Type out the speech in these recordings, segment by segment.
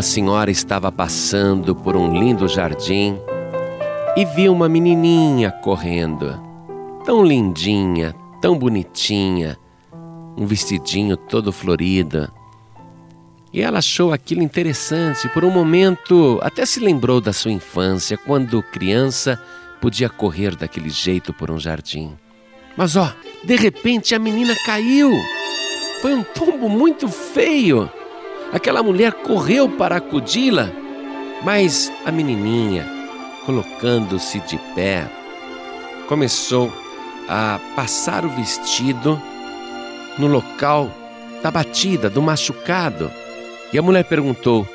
uma senhora estava passando por um lindo jardim e viu uma menininha correndo, tão lindinha, tão bonitinha, um vestidinho todo florido. E ela achou aquilo interessante. Por um momento, até se lembrou da sua infância, quando criança podia correr daquele jeito por um jardim. Mas ó, de repente a menina caiu. Foi um tombo muito feio. Aquela mulher correu para acudi-la, mas a menininha, colocando-se de pé, começou a passar o vestido no local da batida, do machucado. E a mulher perguntou: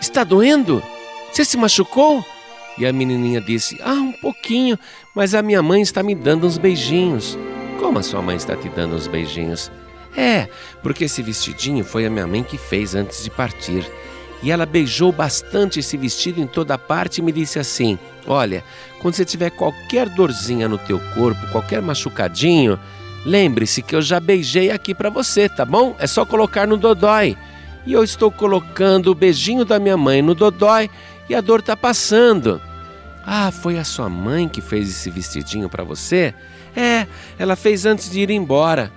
Está doendo? Você se machucou? E a menininha disse: Ah, um pouquinho, mas a minha mãe está me dando uns beijinhos. Como a sua mãe está te dando uns beijinhos? É, porque esse vestidinho foi a minha mãe que fez antes de partir. E ela beijou bastante esse vestido em toda parte e me disse assim: Olha, quando você tiver qualquer dorzinha no teu corpo, qualquer machucadinho, lembre-se que eu já beijei aqui para você, tá bom? É só colocar no dodói. E eu estou colocando o beijinho da minha mãe no dodói e a dor tá passando. Ah, foi a sua mãe que fez esse vestidinho para você? É, ela fez antes de ir embora.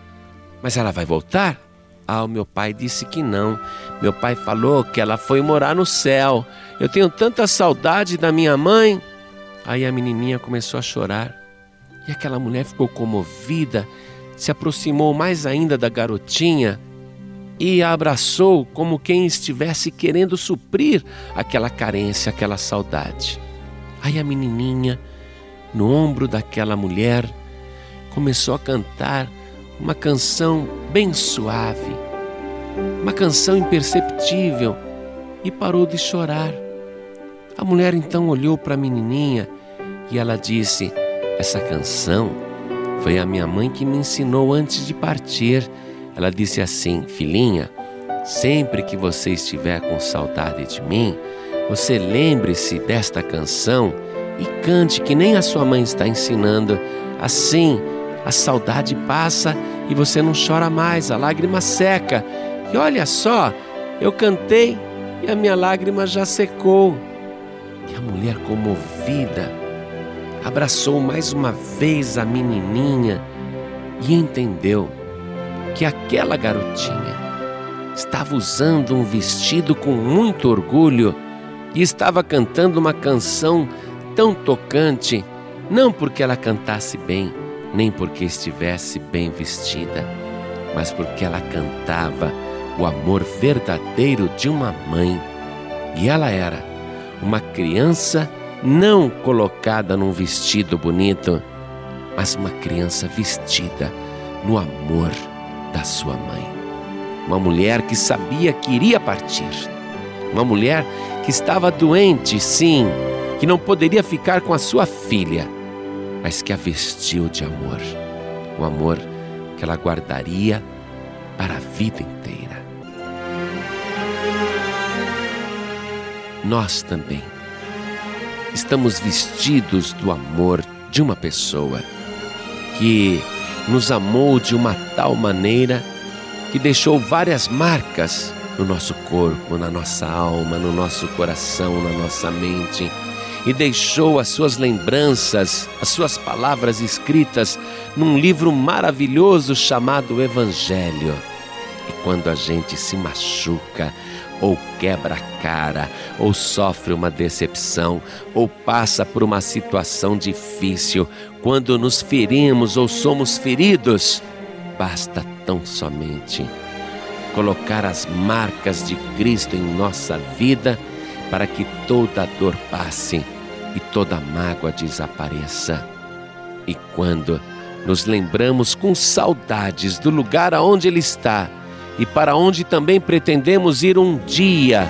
Mas ela vai voltar? Ah, o meu pai disse que não. Meu pai falou que ela foi morar no céu. Eu tenho tanta saudade da minha mãe. Aí a menininha começou a chorar. E aquela mulher ficou comovida, se aproximou mais ainda da garotinha e a abraçou como quem estivesse querendo suprir aquela carência, aquela saudade. Aí a menininha, no ombro daquela mulher, começou a cantar uma canção bem suave, uma canção imperceptível e parou de chorar. A mulher então olhou para a menininha e ela disse: Essa canção foi a minha mãe que me ensinou antes de partir. Ela disse assim: Filhinha, sempre que você estiver com saudade de mim, você lembre-se desta canção e cante que nem a sua mãe está ensinando. Assim, a saudade passa e você não chora mais, a lágrima seca. E olha só, eu cantei e a minha lágrima já secou. E a mulher comovida abraçou mais uma vez a menininha e entendeu que aquela garotinha estava usando um vestido com muito orgulho e estava cantando uma canção tão tocante, não porque ela cantasse bem, nem porque estivesse bem vestida, mas porque ela cantava o amor verdadeiro de uma mãe. E ela era uma criança não colocada num vestido bonito, mas uma criança vestida no amor da sua mãe. Uma mulher que sabia que iria partir. Uma mulher que estava doente, sim, que não poderia ficar com a sua filha mas que a vestiu de amor, um amor que ela guardaria para a vida inteira. Nós também estamos vestidos do amor de uma pessoa que nos amou de uma tal maneira que deixou várias marcas no nosso corpo, na nossa alma, no nosso coração, na nossa mente e deixou as suas lembranças, as suas palavras escritas num livro maravilhoso chamado Evangelho. E quando a gente se machuca, ou quebra a cara, ou sofre uma decepção, ou passa por uma situação difícil, quando nos ferimos ou somos feridos, basta tão somente colocar as marcas de Cristo em nossa vida para que toda dor passe e toda mágoa desapareça. E quando nos lembramos com saudades do lugar aonde Ele está e para onde também pretendemos ir um dia,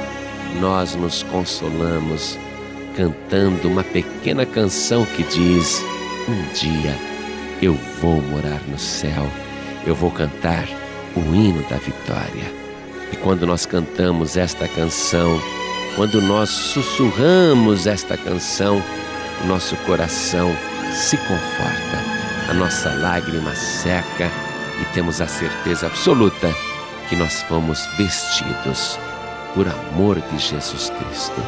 nós nos consolamos cantando uma pequena canção que diz: Um dia eu vou morar no céu, eu vou cantar o hino da vitória. E quando nós cantamos esta canção, quando nós sussurramos esta canção, o nosso coração se conforta, a nossa lágrima seca e temos a certeza absoluta que nós fomos vestidos por amor de Jesus Cristo.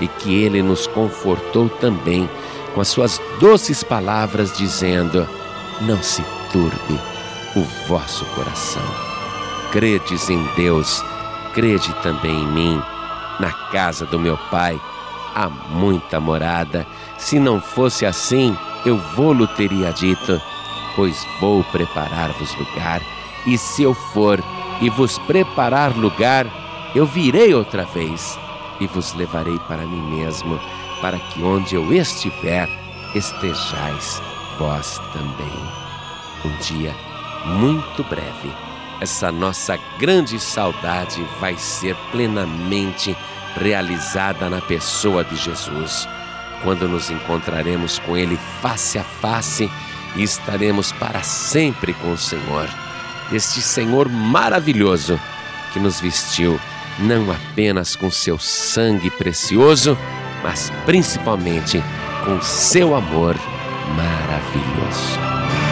E que Ele nos confortou também com as suas doces palavras, dizendo: Não se turbe o vosso coração. Credes em Deus, crede também em mim. Na casa do meu Pai há muita morada. Se não fosse assim, eu vou-lo teria dito, pois vou preparar-vos lugar. E se eu for e vos preparar lugar, eu virei outra vez e vos levarei para mim mesmo, para que onde eu estiver, estejais vós também. Um dia muito breve, essa nossa grande saudade vai ser plenamente realizada na pessoa de Jesus, quando nos encontraremos com Ele face a face e estaremos para sempre com o Senhor. Este Senhor maravilhoso que nos vestiu não apenas com seu sangue precioso, mas principalmente com seu amor maravilhoso.